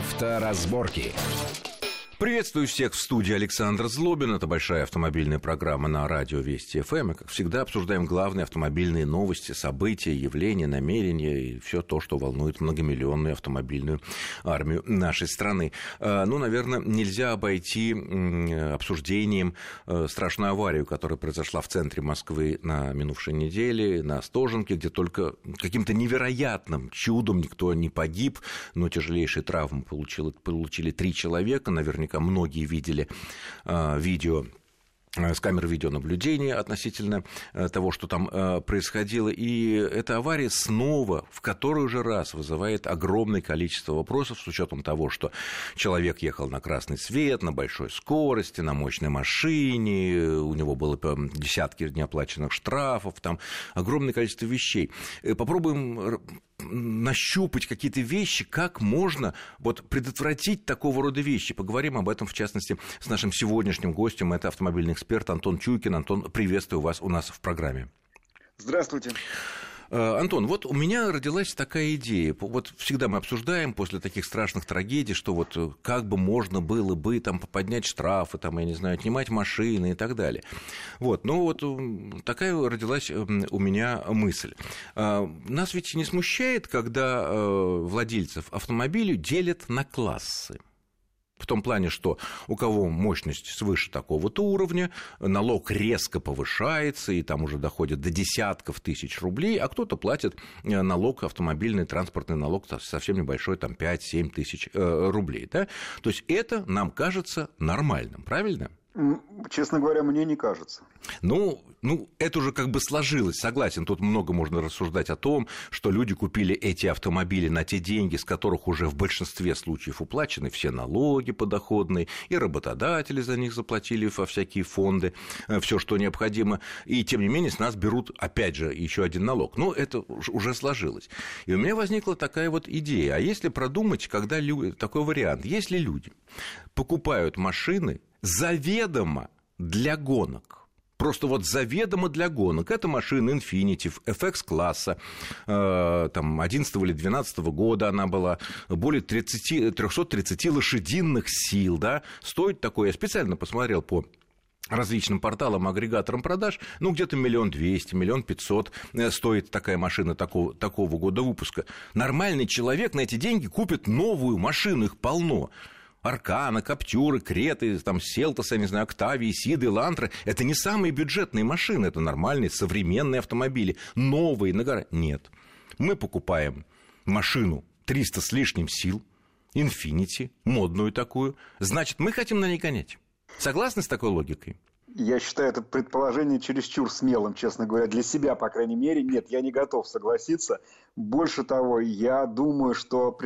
Авторазборки. Приветствую всех в студии Александр Злобин. Это большая автомобильная программа на радио Вести ФМ. Эм. И, как всегда, обсуждаем главные автомобильные новости, события, явления, намерения и все то, что волнует многомиллионную автомобильную армию нашей страны. А, ну, наверное, нельзя обойти обсуждением э, страшную аварию, которая произошла в центре Москвы на минувшей неделе, на Стоженке, где только каким-то невероятным чудом никто не погиб, но тяжелейшие травмы получили, получили три человека. Наверняка наверняка многие видели а, видео э, с камер видеонаблюдения относительно э, того, что там э, происходило. И эта авария снова, в который же раз, вызывает огромное количество вопросов с учетом того, что человек ехал на красный свет, на большой скорости, на мощной машине, у него было десятки неоплаченных штрафов, там огромное количество вещей. Попробуем нащупать какие-то вещи, как можно вот предотвратить такого рода вещи. Поговорим об этом, в частности, с нашим сегодняшним гостем. Это автомобильный эксперт Антон Чуйкин. Антон, приветствую вас у нас в программе. Здравствуйте. Э, Антон, вот у меня родилась такая идея. Вот всегда мы обсуждаем после таких страшных трагедий, что вот э, как бы можно было бы там поднять штрафы, там, я не знаю, отнимать машины и так далее. Вот, ну вот такая родилась у меня мысль. Э, нас ведь не смущает, когда владельцев автомобилей делят на классы. В том плане, что у кого мощность свыше такого-то уровня, налог резко повышается, и там уже доходит до десятков тысяч рублей, а кто-то платит э, налог, автомобильный транспортный налог совсем небольшой, там 5-7 тысяч э, рублей. Да? То есть это нам кажется нормальным, правильно? Честно говоря, мне не кажется. Ну, ну, это уже как бы сложилось, согласен. Тут много можно рассуждать о том, что люди купили эти автомобили на те деньги, с которых уже в большинстве случаев уплачены все налоги подоходные, и работодатели за них заплатили во всякие фонды, э, все, что необходимо. И тем не менее с нас берут, опять же, еще один налог. Ну, это уже сложилось. И у меня возникла такая вот идея. А если продумать, когда люди, такой вариант, если люди покупают машины заведомо для гонок. Просто вот заведомо для гонок. Это машина Infiniti FX-класса, э, там, 11 или 12 года она была, более 30, 330 лошадиных сил, да, стоит такое, я специально посмотрел по различным порталам, агрегаторам продаж, ну, где-то миллион двести, миллион пятьсот э, стоит такая машина такого, такого года выпуска. Нормальный человек на эти деньги купит новую машину, их полно. Аркана, Каптюры, Креты, там, Селтосы, я не знаю, Октавии, Сиды, Лантры. Это не самые бюджетные машины, это нормальные современные автомобили. Новые, на гора. Нет. Мы покупаем машину 300 с лишним сил, Инфинити, модную такую. Значит, мы хотим на ней гонять. Согласны с такой логикой? Я считаю это предположение чересчур смелым, честно говоря. Для себя, по крайней мере, нет, я не готов согласиться. Больше того, я думаю, что...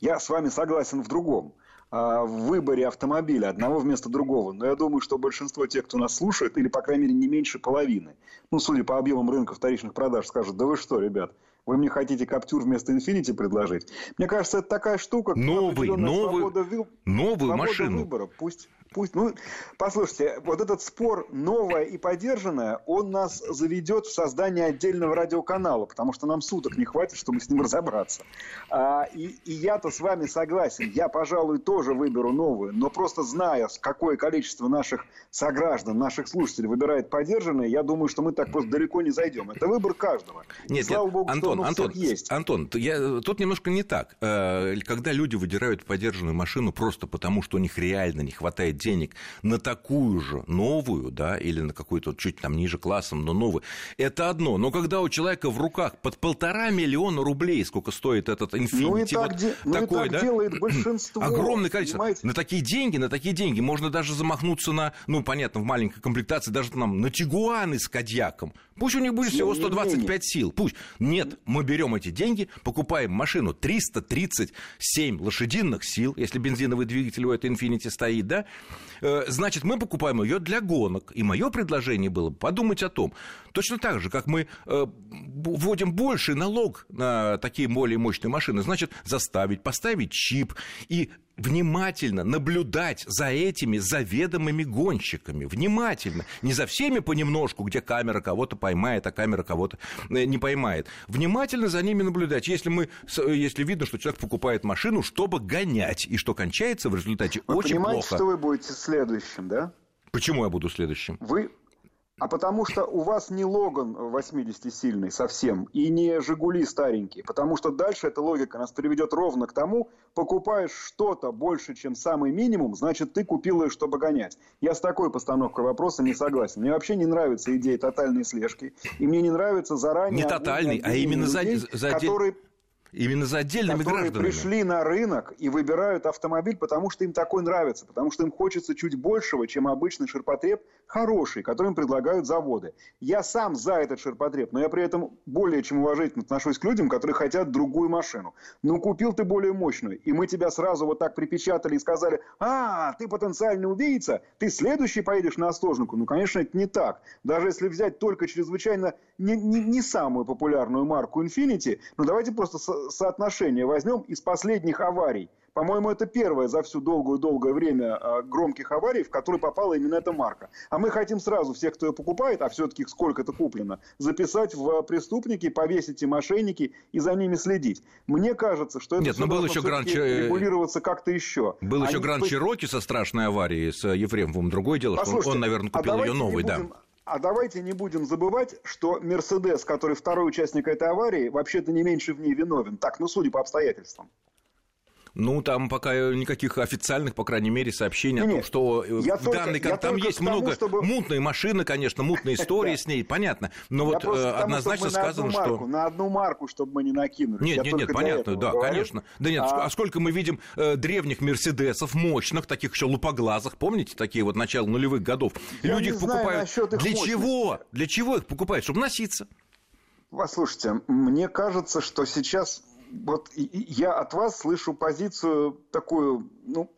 Я с вами согласен в другом. А, в выборе автомобиля одного вместо другого. Но я думаю, что большинство тех, кто нас слушает, или, по крайней мере, не меньше половины, ну, судя по объемам рынка вторичных продаж, скажут, да вы что, ребят, вы мне хотите Каптюр вместо Infinity предложить? Мне кажется, это такая штука, новый, новый, свобода, новую свобода машину. выбора. Пусть Пусть, ну, послушайте, вот этот спор новое и поддержанное, он нас заведет в создание отдельного радиоканала, потому что нам суток не хватит, чтобы с ним разобраться. А, и, и я-то с вами согласен, я, пожалуй, тоже выберу новую, но просто зная, какое количество наших сограждан, наших слушателей выбирает поддержанное, я думаю, что мы так просто далеко не зайдем. Это выбор каждого. Нет, слава нет, богу, Антон, что Антон, есть. Антон, я, тут немножко не так. Э, когда люди выдирают поддержанную машину просто потому, что у них реально не хватает денег на такую же новую, да, или на какую-то чуть там ниже классом, но новую, это одно. Но когда у человека в руках под полтора миллиона рублей, сколько стоит этот Infiniti, ну и так, вот де... ну такой, и так да, делает большинство. Огромное количество. Понимаете? На такие деньги, на такие деньги можно даже замахнуться на, ну, понятно, в маленькой комплектации, даже там на Тигуаны с Кадьяком. Пусть у них будет всего 125 сил. Пусть. Нет, мы берем эти деньги, покупаем машину 337 лошадиных сил, если бензиновый двигатель у этой Infiniti стоит, да, значит, мы покупаем ее для гонок. И мое предложение было подумать о том, точно так же, как мы э, вводим больший налог на такие более мощные машины, значит, заставить, поставить чип и внимательно наблюдать за этими заведомыми гонщиками. Внимательно. Не за всеми понемножку, где камера кого-то поймает, а камера кого-то э, не поймает. Внимательно за ними наблюдать. Если, мы, если видно, что человек покупает машину, чтобы гонять, и что кончается в результате вы очень понимаете, плохо. что вы будете следующим, да? Почему я буду следующим? Вы а потому что у вас не Логан 80-сильный совсем и не Жигули старенький. Потому что дальше эта логика нас приведет ровно к тому, покупаешь что-то больше, чем самый минимум, значит, ты купил ее, чтобы гонять. Я с такой постановкой вопроса не согласен. Мне вообще не нравится идея тотальной слежки. И мне не нравится заранее... Не тотальный, а именно людей, за, за которые Именно за отдельными которые гражданами. пришли на рынок и выбирают автомобиль, потому что им такой нравится, потому что им хочется чуть большего, чем обычный ширпотреб, хороший, который им предлагают заводы. Я сам за этот ширпотреб, но я при этом более чем уважительно отношусь к людям, которые хотят другую машину. Ну, купил ты более мощную, и мы тебя сразу вот так припечатали и сказали, а, ты потенциальный убийца, ты следующий поедешь на Остоженку. Ну, конечно, это не так. Даже если взять только чрезвычайно не, не, не самую популярную марку Infiniti, ну, давайте просто соотношение возьмем из последних аварий. По-моему, это первая за всю долгую-долгое время а, громких аварий, в которые попала именно эта марка. А мы хотим сразу всех, кто ее покупает, а все-таки сколько это куплено, записать в преступники, повесить и мошенники и за ними следить. Мне кажется, что это Нет, но был еще гранд... регулироваться как-то еще. Был еще Гранд Чироки со страшной аварией с Ефремовым. Другое дело, что он, он, наверное, купил а ее новый, да. А давайте не будем забывать, что Мерседес, который второй участник этой аварии, вообще-то не меньше в ней виновен. Так, ну, судя по обстоятельствам. Ну, там пока никаких официальных, по крайней мере, сообщений нет, о том, что я в только, данный... Там есть тому, много чтобы... мутной машины, конечно, мутные истории с ней, понятно. Но вот э, однозначно сказано, что... На одну марку, чтобы мы не накинули. Нет, нет, нет, понятно, да, конечно. Да нет, а, а сколько мы видим э, древних Мерседесов, мощных, таких еще лупоглазых, помните, такие вот начала нулевых годов? Люди их покупают. Для чего? Для чего их покупают? Чтобы носиться. Послушайте, мне кажется, что сейчас вот я от вас слышу позицию такую, ну,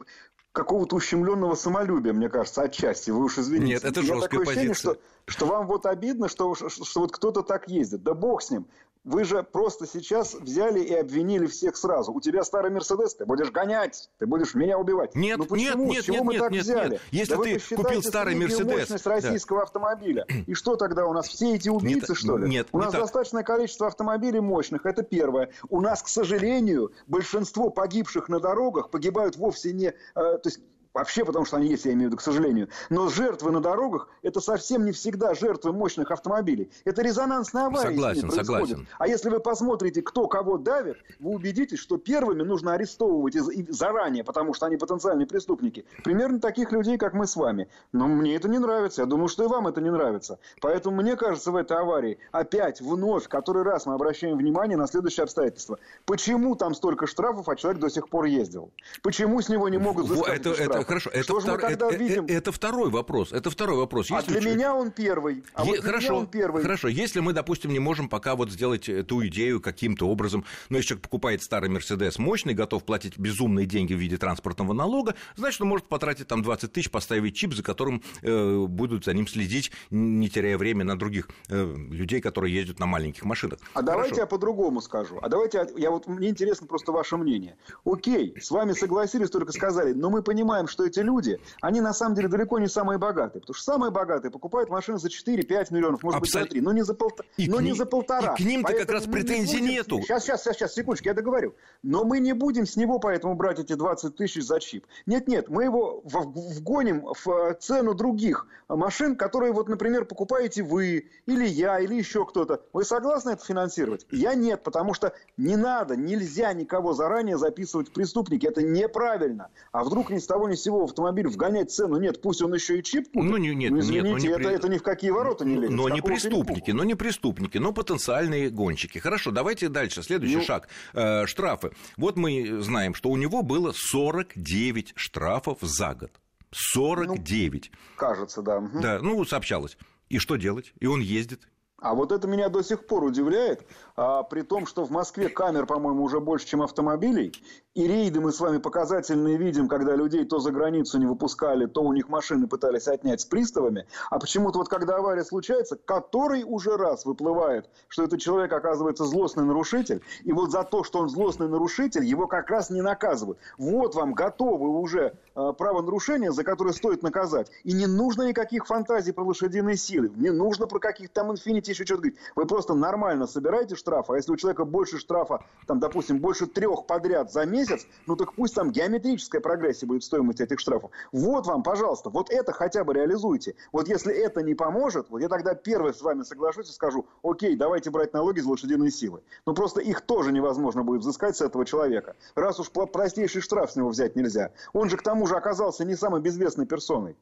какого-то ущемленного самолюбия, мне кажется, отчасти. Вы уж извините. Нет, это жесткая такое позиция. Ощущение, что, что вам вот обидно, что, что, что вот кто-то так ездит. Да бог с ним. Вы же просто сейчас взяли и обвинили всех сразу. У тебя старый Мерседес, ты будешь гонять, ты будешь меня убивать. Нет, ну почему? нет, нет, чего нет, мы нет, так нет, взяли? нет. Если да ты купил старый Мерседес, мощность российского да. автомобиля. И что тогда у нас все эти убийцы, нет, что ли? Нет, у нас так. достаточное количество автомобилей мощных, это первое. У нас, к сожалению, большинство погибших на дорогах погибают вовсе не, э, то есть Вообще, потому что они есть, я имею в виду, к сожалению. Но жертвы на дорогах – это совсем не всегда жертвы мощных автомобилей. Это резонансная авария. Согласен, согласен. А если вы посмотрите, кто кого давит, вы убедитесь, что первыми нужно арестовывать заранее, потому что они потенциальные преступники. Примерно таких людей, как мы с вами. Но мне это не нравится. Я думаю, что и вам это не нравится. Поэтому мне кажется, в этой аварии опять, вновь, который раз мы обращаем внимание на следующее обстоятельство. Почему там столько штрафов, а человек до сих пор ездил? Почему с него не могут взыскать это, это, хорошо, это, втор... это, э, видим? это второй вопрос. Это второй вопрос. Если а для меня он первый. А е... вот хорошо, меня он первый. Хорошо, если мы, допустим, не можем пока вот сделать эту идею каким-то образом, но если человек покупает старый Мерседес мощный, готов платить безумные деньги в виде транспортного налога, значит, он может потратить там 20 тысяч, поставить чип, за которым э, будут за ним следить, не теряя время на других э, людей, которые ездят на маленьких машинах. А Хорошо. давайте я по-другому скажу. А давайте, я вот, мне интересно просто ваше мнение. Окей, с вами согласились, только сказали, но мы понимаем, что эти люди, они на самом деле далеко не самые богатые. Потому что самые богатые покупают машины за 4-5 миллионов, может Абсол... быть, за 3, но не за, полтора. но не за полтора. И к ним-то как раз претензий не будем... нету. Сейчас, сейчас, сейчас, сейчас, секундочку, я договорю. Но мы не будем с него поэтому брать эти 20 тысяч за чип. Нет-нет, мы его вгоним в цену других машин, которые, вот, например, покупаете вы, или я, или еще кто-то. Вы согласны это финансировать? Я нет, потому что не надо, нельзя никого заранее записывать в преступники. Это неправильно. А вдруг ни с того ни с сего автомобиль вгонять цену? Нет, пусть он еще и чип купит. Ну, не, нет, ну, извините, нет, ну, не это, при... это ни в какие ворота не лезет. Но не преступники, но не преступники, но потенциальные гонщики. Хорошо, давайте дальше. Следующий ну... шаг. Э, штрафы. Вот мы знаем, что у него было 49 штрафов за год. 49. Ну, кажется, да. Да, ну, сообщалось. И что делать? И он ездит. А вот это меня до сих пор удивляет, а, при том, что в Москве камер, по-моему, уже больше, чем автомобилей, и рейды мы с вами показательные видим, когда людей то за границу не выпускали, то у них машины пытались отнять с приставами, а почему-то вот когда авария случается, который уже раз выплывает, что этот человек оказывается злостный нарушитель, и вот за то, что он злостный нарушитель, его как раз не наказывают. Вот вам готовы уже э, правонарушения, за которые стоит наказать. И не нужно никаких фантазий про лошадиные силы, не нужно про каких-то там инфинити еще что-то говорить. Вы просто нормально собираете штраф, а если у человека больше штрафа, там, допустим, больше трех подряд за месяц, ну так пусть там геометрическая прогрессия будет стоимость этих штрафов. Вот вам, пожалуйста, вот это хотя бы реализуйте. Вот если это не поможет, вот я тогда первый с вами соглашусь и скажу, окей, давайте брать налоги за лошадиные силы. Но просто их тоже невозможно будет взыскать с этого человека. Раз уж простейший штраф с него взять нельзя. Он же к тому же оказался не самой безвестной персоной.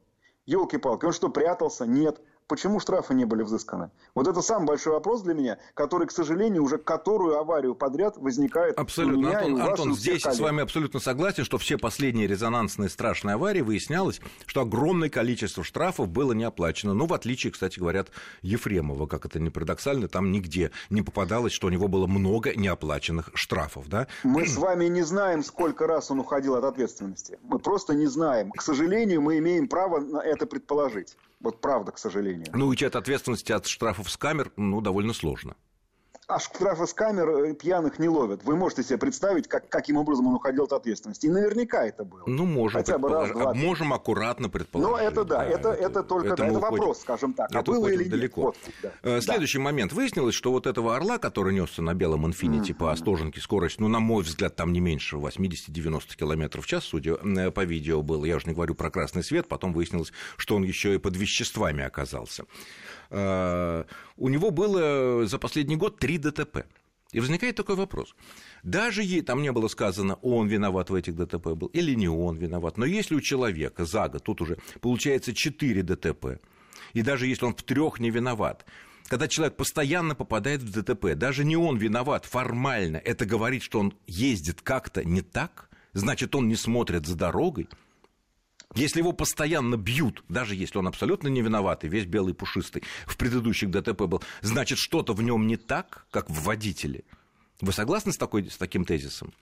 Елки-палки, он что, прятался? Нет. Почему штрафы не были взысканы? Вот это самый большой вопрос для меня, который, к сожалению, уже которую аварию подряд возникает абсолютно. у меня Антон, и у вас, Антон и у здесь коллег. с вами абсолютно согласен, что все последние резонансные страшные аварии выяснялось, что огромное количество штрафов было не оплачено. Ну, в отличие, кстати, говорят, Ефремова, как это не парадоксально, там нигде не попадалось, что у него было много неоплаченных штрафов. Да? Мы с вами не знаем, сколько раз он уходил от ответственности. Мы просто не знаем. К сожалению, мы имеем право на это предположить. Вот правда, к сожалению. Ну, уйти от ответственности от штрафов с камер, ну, довольно сложно. А штрафы с камер э, пьяных не ловят. Вы можете себе представить, как, каким образом он уходил от ответственности. И наверняка это было. Ну, можем Хотя бы раз, два, Можем аккуратно предположить. Но это да, это, это, это только да, это вопрос, скажем так. А было или далеко. нет? Вот, да. Следующий да. момент. Выяснилось, что вот этого орла, который несся на белом инфинити mm-hmm. по Остоженке, скорость, ну, на мой взгляд, там не меньше 80-90 км в час, судя по видео было. Я уже не говорю про красный свет. Потом выяснилось, что он еще и под веществами оказался. У него было за последний год три ДТП. И возникает такой вопрос. Даже ей там не было сказано, он виноват в этих ДТП был или не он виноват, но если у человека за год, тут уже получается 4 ДТП, и даже если он в трех не виноват, когда человек постоянно попадает в ДТП, даже не он виноват формально, это говорит, что он ездит как-то не так, значит, он не смотрит за дорогой, если его постоянно бьют, даже если он абсолютно не виноват, и весь белый пушистый в предыдущих ДТП был, значит, что-то в нем не так, как в водителе. Вы согласны с, такой, с таким тезисом?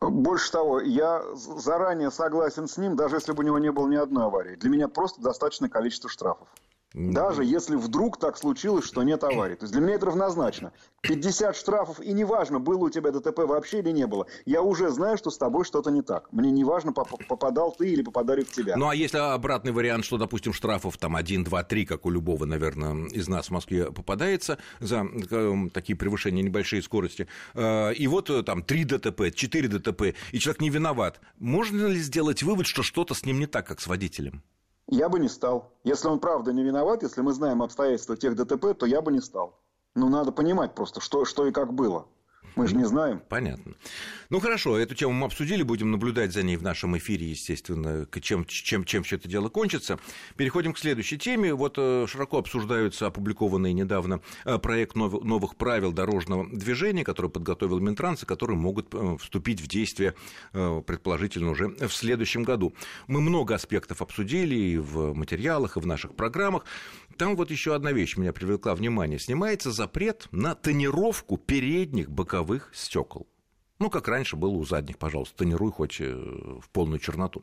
Больше того, я заранее согласен с ним, даже если бы у него не было ни одной аварии. Для меня просто достаточное количество штрафов. Даже если вдруг так случилось, что нет аварии. То есть для меня это равнозначно. 50 штрафов, и неважно, было у тебя ДТП вообще или не было. Я уже знаю, что с тобой что-то не так. Мне не важно, попадал ты или попадали в тебя. Ну, а если обратный вариант, что, допустим, штрафов там 1, 2, 3, как у любого, наверное, из нас в Москве попадается за э, такие превышения небольшие скорости, э, и вот э, там 3 ДТП, 4 ДТП, и человек не виноват, можно ли сделать вывод, что что-то с ним не так, как с водителем? Я бы не стал. Если он правда не виноват, если мы знаем обстоятельства тех ДТП, то я бы не стал. Ну, надо понимать просто, что, что и как было. Мы же не знаем. Понятно. Ну хорошо, эту тему мы обсудили, будем наблюдать за ней в нашем эфире, естественно, чем, чем, чем все это дело кончится. Переходим к следующей теме. Вот э, широко обсуждаются опубликованные недавно э, проект новых правил дорожного движения, который подготовил Минтранс, и которые могут э, вступить в действие, предположительно, уже в следующем году. Мы много аспектов обсудили и в материалах, и в наших программах. Там вот еще одна вещь меня привлекла внимание. Снимается запрет на тонировку передних боковых стекол. Ну, как раньше было у задних, пожалуйста, тонируй хоть э, в полную черноту.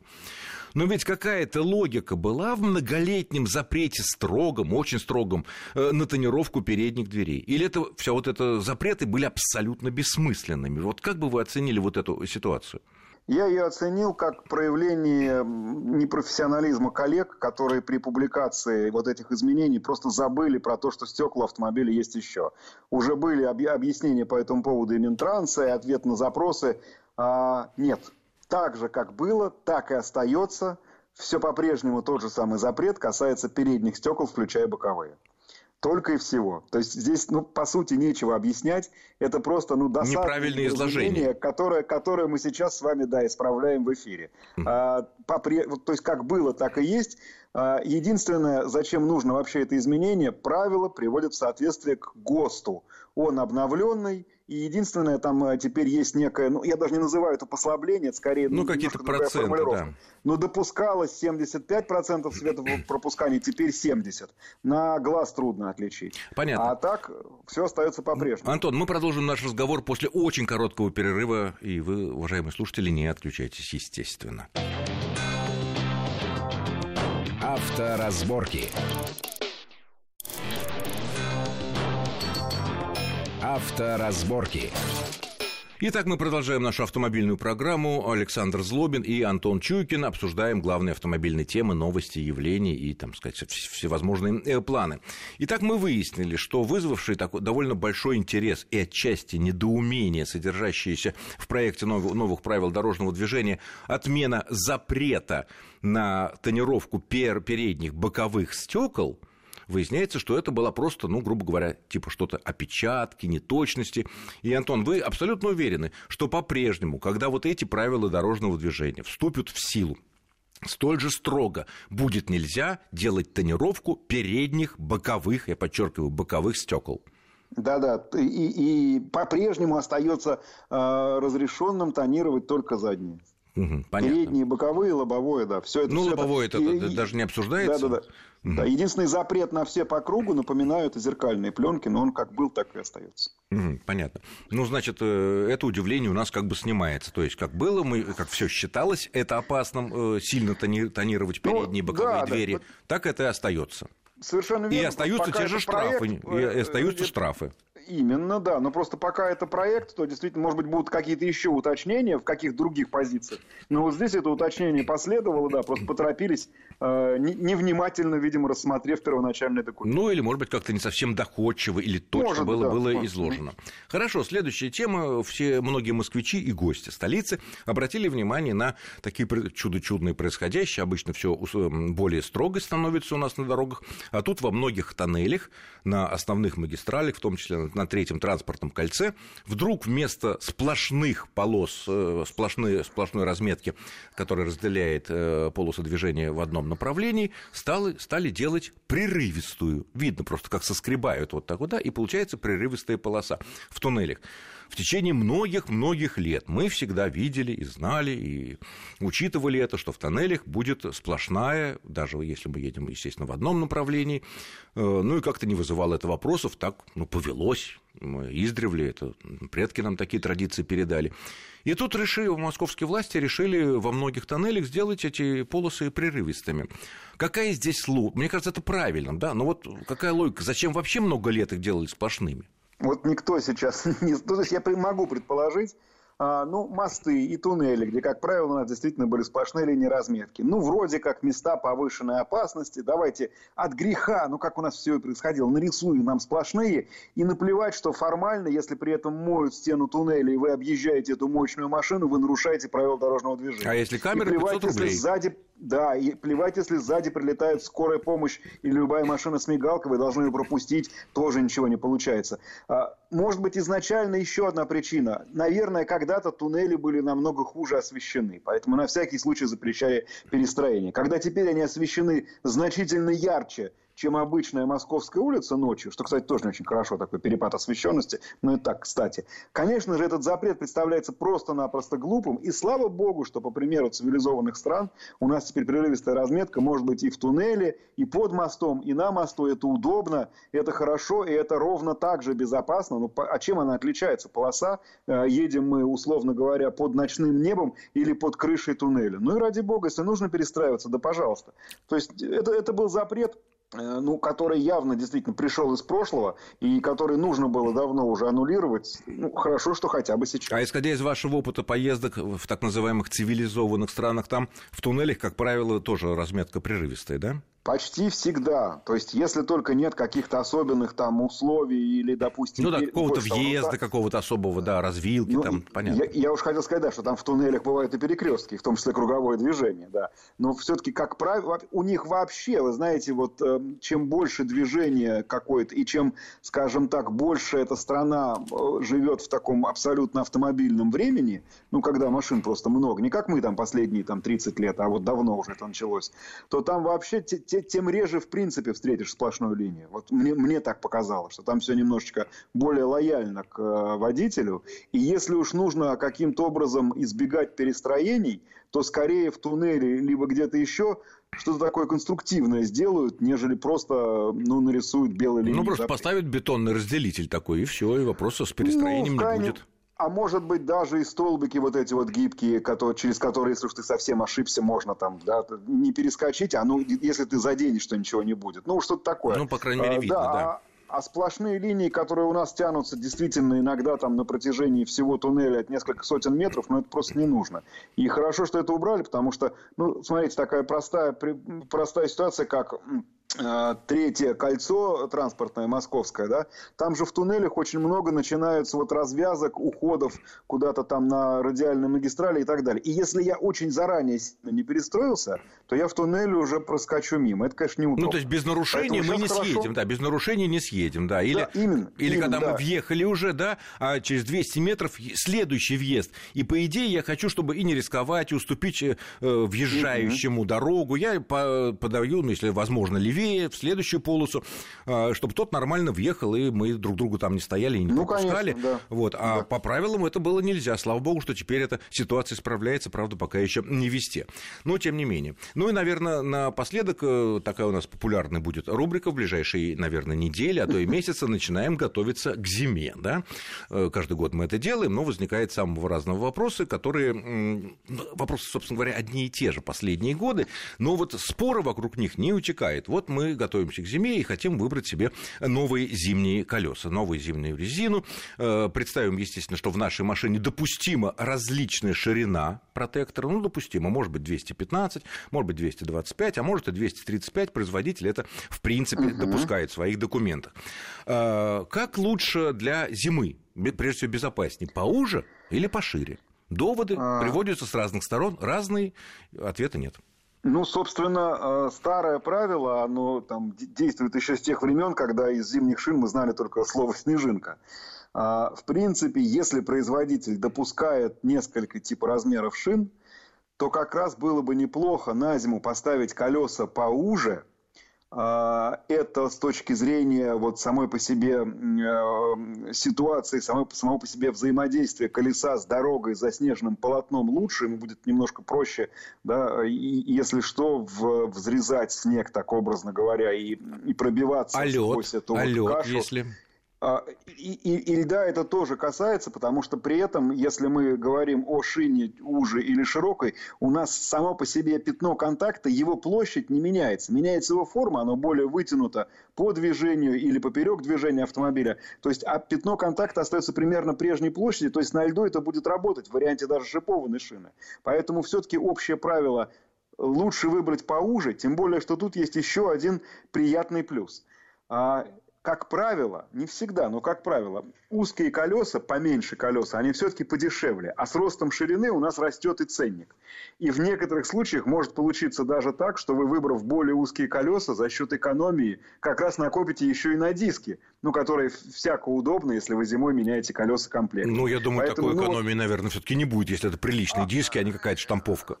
Но ведь какая-то логика была в многолетнем запрете строгом, очень строгом, э, на тонировку передних дверей. Или это все вот это запреты были абсолютно бессмысленными? Вот как бы вы оценили вот эту ситуацию? Я ее оценил как проявление непрофессионализма коллег, которые при публикации вот этих изменений просто забыли про то, что стекла автомобиля есть еще. Уже были объяснения по этому поводу и Минтранса, и ответ на запросы. А, нет, так же, как было, так и остается. Все по-прежнему тот же самый запрет касается передних стекол, включая боковые. Только и всего. То есть здесь, ну, по сути, нечего объяснять. Это просто, ну, досадное Неправильное изложение, которое, которое мы сейчас с вами, да, исправляем в эфире. Mm. А, попре... То есть, как было, так и есть. А, единственное, зачем нужно вообще это изменение, правила приводят в соответствие к ГОСТу. Он обновленный, и единственное, там э, теперь есть некое, ну, я даже не называю это послабление, это скорее... Ну, какие-то проценты, да. Но допускалось 75% светопропускания, теперь 70%. На глаз трудно отличить. Понятно. А так все остается по-прежнему. Антон, мы продолжим наш разговор после очень короткого перерыва, и вы, уважаемые слушатели, не отключайтесь, естественно. Авторазборки. Авторазборки. Итак, мы продолжаем нашу автомобильную программу. Александр Злобин и Антон Чуйкин обсуждаем главные автомобильные темы, новости, явления и, там сказать, всевозможные э, планы. Итак, мы выяснили, что вызвавший такой довольно большой интерес и отчасти недоумение, содержащееся в проекте новых правил дорожного движения, отмена запрета на тонировку передних боковых стекол – выясняется, что это была просто, ну, грубо говоря, типа что-то опечатки, неточности. И, Антон, вы абсолютно уверены, что по-прежнему, когда вот эти правила дорожного движения вступят в силу, столь же строго будет нельзя делать тонировку передних боковых, я подчеркиваю, боковых стекол. Да-да, и, и по-прежнему остается э, разрешенным тонировать только задние. Угу, Передние, боковые, лобовое, да. Все это, ну, все лобовое это, это и, даже не обсуждается. Да, да, да. Угу. да. Единственный запрет на все по кругу, напоминаю, это зеркальные пленки, но он как был, так и остается. Угу, понятно. Ну, значит, э, это удивление у нас как бы снимается. То есть, как было, мы, как все считалось, это опасным э, сильно тонировать ну, передние ну, боковые да, двери, да, так это и остается. Совершенно верно. И остаются те же штрафы. Проект, и э, остаются штрафы. Именно, да. Но просто пока это проект, то действительно, может быть, будут какие-то еще уточнения в каких других позициях. Но вот здесь это уточнение последовало, да, просто поторопились, невнимательно, видимо, рассмотрев первоначальный документ. Ну, или, может быть, как-то не совсем доходчиво или точно может, было, да. было изложено. Хорошо, следующая тема. Все, многие москвичи и гости столицы обратили внимание на такие чудо-чудные происходящие. Обычно все более строго становится у нас на дорогах. А тут во многих тоннелях, на основных магистралях, в том числе на третьем транспортном кольце, вдруг вместо сплошных полос, э, сплошной, сплошной разметки, которая разделяет э, полосы движения в одном направлении, стали, стали делать прерывистую. Видно просто, как соскребают вот так вот, да, и получается прерывистая полоса в туннелях в течение многих-многих лет мы всегда видели и знали, и учитывали это, что в тоннелях будет сплошная, даже если мы едем, естественно, в одном направлении, э, ну и как-то не вызывало это вопросов, так, ну, повелось, мы издревле, это предки нам такие традиции передали. И тут решили, московские власти решили во многих тоннелях сделать эти полосы прерывистыми. Какая здесь логика? Мне кажется, это правильно, да, но вот какая логика? Зачем вообще много лет их делали сплошными? Вот никто сейчас не... Ну, то есть я могу предположить, ну, мосты и туннели, где, как правило, у нас действительно были сплошные линии разметки. Ну, вроде как места повышенной опасности. Давайте от греха, ну, как у нас все происходило, нарисуем нам сплошные. И наплевать, что формально, если при этом моют стену туннеля, и вы объезжаете эту мощную машину, вы нарушаете правила дорожного движения. А если камера, и плевать, 500 рублей. Если сзади да, и плевать, если сзади прилетает скорая помощь или любая машина с мигалкой, вы должны ее пропустить, тоже ничего не получается. А, может быть, изначально еще одна причина. Наверное, когда-то туннели были намного хуже освещены, поэтому на всякий случай запрещали перестроение. Когда теперь они освещены значительно ярче, чем обычная Московская улица ночью, что, кстати, тоже не очень хорошо, такой перепад освещенности, но и так, кстати. Конечно же, этот запрет представляется просто-напросто глупым, и слава богу, что, по примеру цивилизованных стран, у нас теперь прерывистая разметка может быть и в туннеле, и под мостом, и на мосту, это удобно, это хорошо, и это ровно так же безопасно. Ну, а чем она отличается? Полоса, э, едем мы, условно говоря, под ночным небом или под крышей туннеля. Ну и ради бога, если нужно перестраиваться, да пожалуйста. То есть это, это был запрет Э, ну, который явно действительно пришел из прошлого и который нужно было давно уже аннулировать, ну, хорошо, что хотя бы сейчас. А исходя из вашего опыта поездок в так называемых цивилизованных странах, там в туннелях, как правило, тоже разметка прерывистая, да? Почти всегда. То есть, если только нет каких-то особенных там условий или, допустим... Ну да, какого-то въезда, да, какого-то особого, да, развилки ну, там, понятно. Я, я уж хотел сказать, да, что там в туннелях бывают и перекрестки, в том числе круговое движение, да. Но все-таки, как правило, у них вообще, вы знаете, вот эм, чем больше движения какое-то, и чем, скажем так, больше эта страна э, живет в таком абсолютно автомобильном времени, ну, когда машин просто много, не как мы там последние там 30 лет, а вот давно уже это началось, то там вообще тем реже, в принципе, встретишь сплошную линию. Вот мне, мне так показалось, что там все немножечко более лояльно к э, водителю. И если уж нужно каким-то образом избегать перестроений, то скорее в туннеле либо где-то еще что-то такое конструктивное сделают, нежели просто ну, нарисуют белый линии. Ну, просто поставят бетонный разделитель такой, и все, и вопроса с перестроением ну, крайне... не будет. А может быть, даже и столбики вот эти вот гибкие, которые, через которые, если уж ты совсем ошибся, можно там да, не перескочить, а ну, если ты заденешь, то ничего не будет. Ну, что-то такое. Ну, по крайней мере, а, видно, да. да. А сплошные линии, которые у нас тянутся действительно иногда там на протяжении всего туннеля от нескольких сотен метров, ну это просто не нужно. И хорошо, что это убрали, потому что, ну, смотрите, такая простая, простая ситуация, как третье кольцо транспортное московское, да, там же в туннелях очень много начинается вот развязок, уходов куда-то там на радиальной магистрали и так далее. И если я очень заранее не перестроился, то я в туннеле уже проскочу мимо. Это, конечно, неудобно. Ну, то есть без нарушения Поэтому мы не хорошо... съедем, да, без нарушения не съедем, да. Или, да, именно, или именно, когда да. мы въехали уже, да, а через 200 метров следующий въезд. И, по идее, я хочу, чтобы и не рисковать, и уступить э, въезжающему mm-hmm. дорогу. Я подаю, ну, если возможно, левее левее, в следующую полосу, а, чтобы тот нормально въехал, и мы друг другу там не стояли и не ну, пропускали. Конечно, да. вот. А да. по правилам это было нельзя. Слава богу, что теперь эта ситуация справляется, правда, пока еще не вести. Но тем не менее. Ну и, наверное, напоследок э, такая у нас популярная будет рубрика в ближайшие, наверное, недели, а то и месяцы начинаем готовиться к зиме. Да? Э, каждый год мы это делаем, но возникает самого разного вопросы, которые, вопросы, собственно говоря, одни и те же последние годы, но вот споры вокруг них не утекает. Вот мы готовимся к зиме и хотим выбрать себе новые зимние колеса, новую зимнюю резину. Э, представим, естественно, что в нашей машине допустима различная ширина протектора. Ну, допустимо, может быть 215, может быть 225, а может и 235. Производитель это, в принципе, угу. допускает в своих документах. Э, как лучше для зимы? Прежде всего, безопаснее, поуже или пошире? Доводы а... приводятся с разных сторон, разные, ответа нет. Ну, собственно, э, старое правило, оно там действует еще с тех времен, когда из зимних шин мы знали только слово «снежинка». А, в принципе, если производитель допускает несколько типа размеров шин, то как раз было бы неплохо на зиму поставить колеса поуже – это с точки зрения вот самой по себе э, ситуации, самого, самого по себе взаимодействия колеса с дорогой, за снежным полотном лучше, ему будет немножко проще, да, и, если что, в, взрезать снег, так образно говоря, и, и пробиваться а сквозь лед? эту а вот лед, кашу. если... А, и, и, и льда это тоже касается, потому что при этом, если мы говорим о шине уже или широкой, у нас само по себе пятно контакта, его площадь не меняется. Меняется его форма, оно более вытянуто по движению или поперек движения автомобиля. То есть, а пятно контакта остается примерно прежней площади, то есть на льду это будет работать в варианте даже шипованной шины. Поэтому все-таки общее правило лучше выбрать поуже, тем более, что тут есть еще один приятный плюс а, как правило, не всегда, но как правило, узкие колеса, поменьше колеса, они все-таки подешевле. А с ростом ширины у нас растет и ценник. И в некоторых случаях может получиться даже так, что вы, выбрав более узкие колеса, за счет экономии как раз накопите еще и на диски, ну, которые всяко удобно, если вы зимой меняете колеса комплект. Ну, я думаю, Поэтому, такой экономии, ну, наверное, все-таки не будет, если это приличные а, диски, а не какая-то штамповка.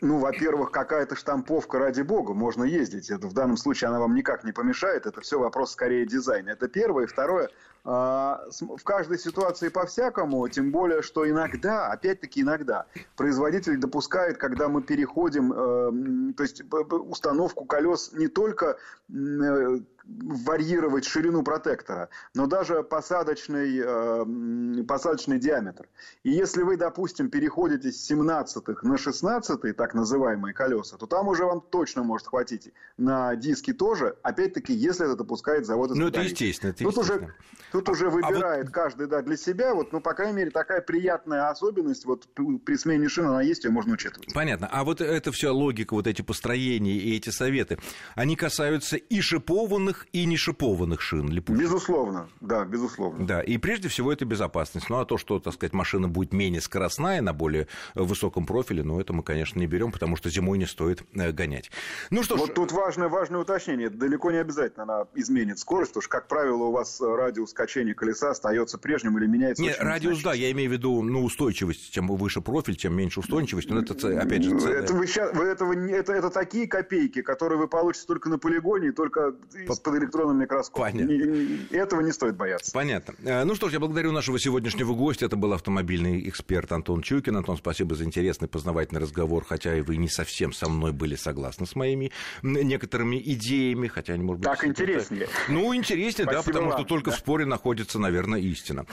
Ну, во-первых, какая-то штамповка, ради бога, можно ездить. Это, в данном случае она вам никак не помешает. Это все вопрос скорее дизайна. Это первое. И второе, в каждой ситуации по-всякому, тем более, что иногда, опять-таки иногда, производитель допускает, когда мы переходим, э, то есть установку колес не только э, варьировать ширину протектора, но даже посадочный, э, посадочный диаметр. И если вы, допустим, переходите с 17 на 16 так называемые колеса, то там уже вам точно может хватить на диски тоже, опять-таки, если это допускает завод Ну, это естественно. Это тут, естественно. Уже, тут уже выбирает а вот... каждый да, для себя, вот, ну, по крайней мере, такая приятная особенность, вот при смене шин она есть, ее можно учитывать. Понятно. А вот эта вся логика, вот эти построения и эти советы, они касаются и шипованных и не шипованных шин липучек. Безусловно, да, безусловно. Да, и прежде всего это безопасность. Ну, а то, что, так сказать, машина будет менее скоростная, на более высоком профиле, ну, это мы, конечно, не берем, потому что зимой не стоит э, гонять. Ну что вот ж... тут важное, важное уточнение. далеко не обязательно она изменит скорость, потому что, как правило, у вас радиус качение колеса остается прежним или меняется. Нет, радиус, да, я имею в виду, ну, устойчивость. Чем выше профиль, тем меньше устойчивость. Но это, опять же, это, вы сейчас, вы этого, это, это такие копейки, которые вы получите только на полигоне только под электронным микроскопом. Понятно. Этого не стоит бояться. Понятно. Э, ну что ж, я благодарю нашего сегодняшнего гостя. Это был автомобильный эксперт Антон Чуйкин. Антон, спасибо за интересный познавательный разговор, хотя и вы не совсем со мной были согласны с моими некоторыми идеями, хотя они, может быть... Так интереснее. Ну, интереснее, да, потому что только в споре находится, наверное, истина.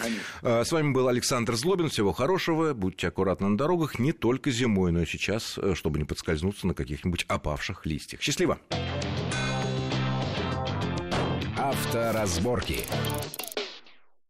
Э, с вами был Александр Злобин. Всего хорошего. Будьте аккуратны на дорогах не только зимой, но и сейчас, э, чтобы не подскользнуться на каких-нибудь опавших листьях. Счастливо! Авторазборки.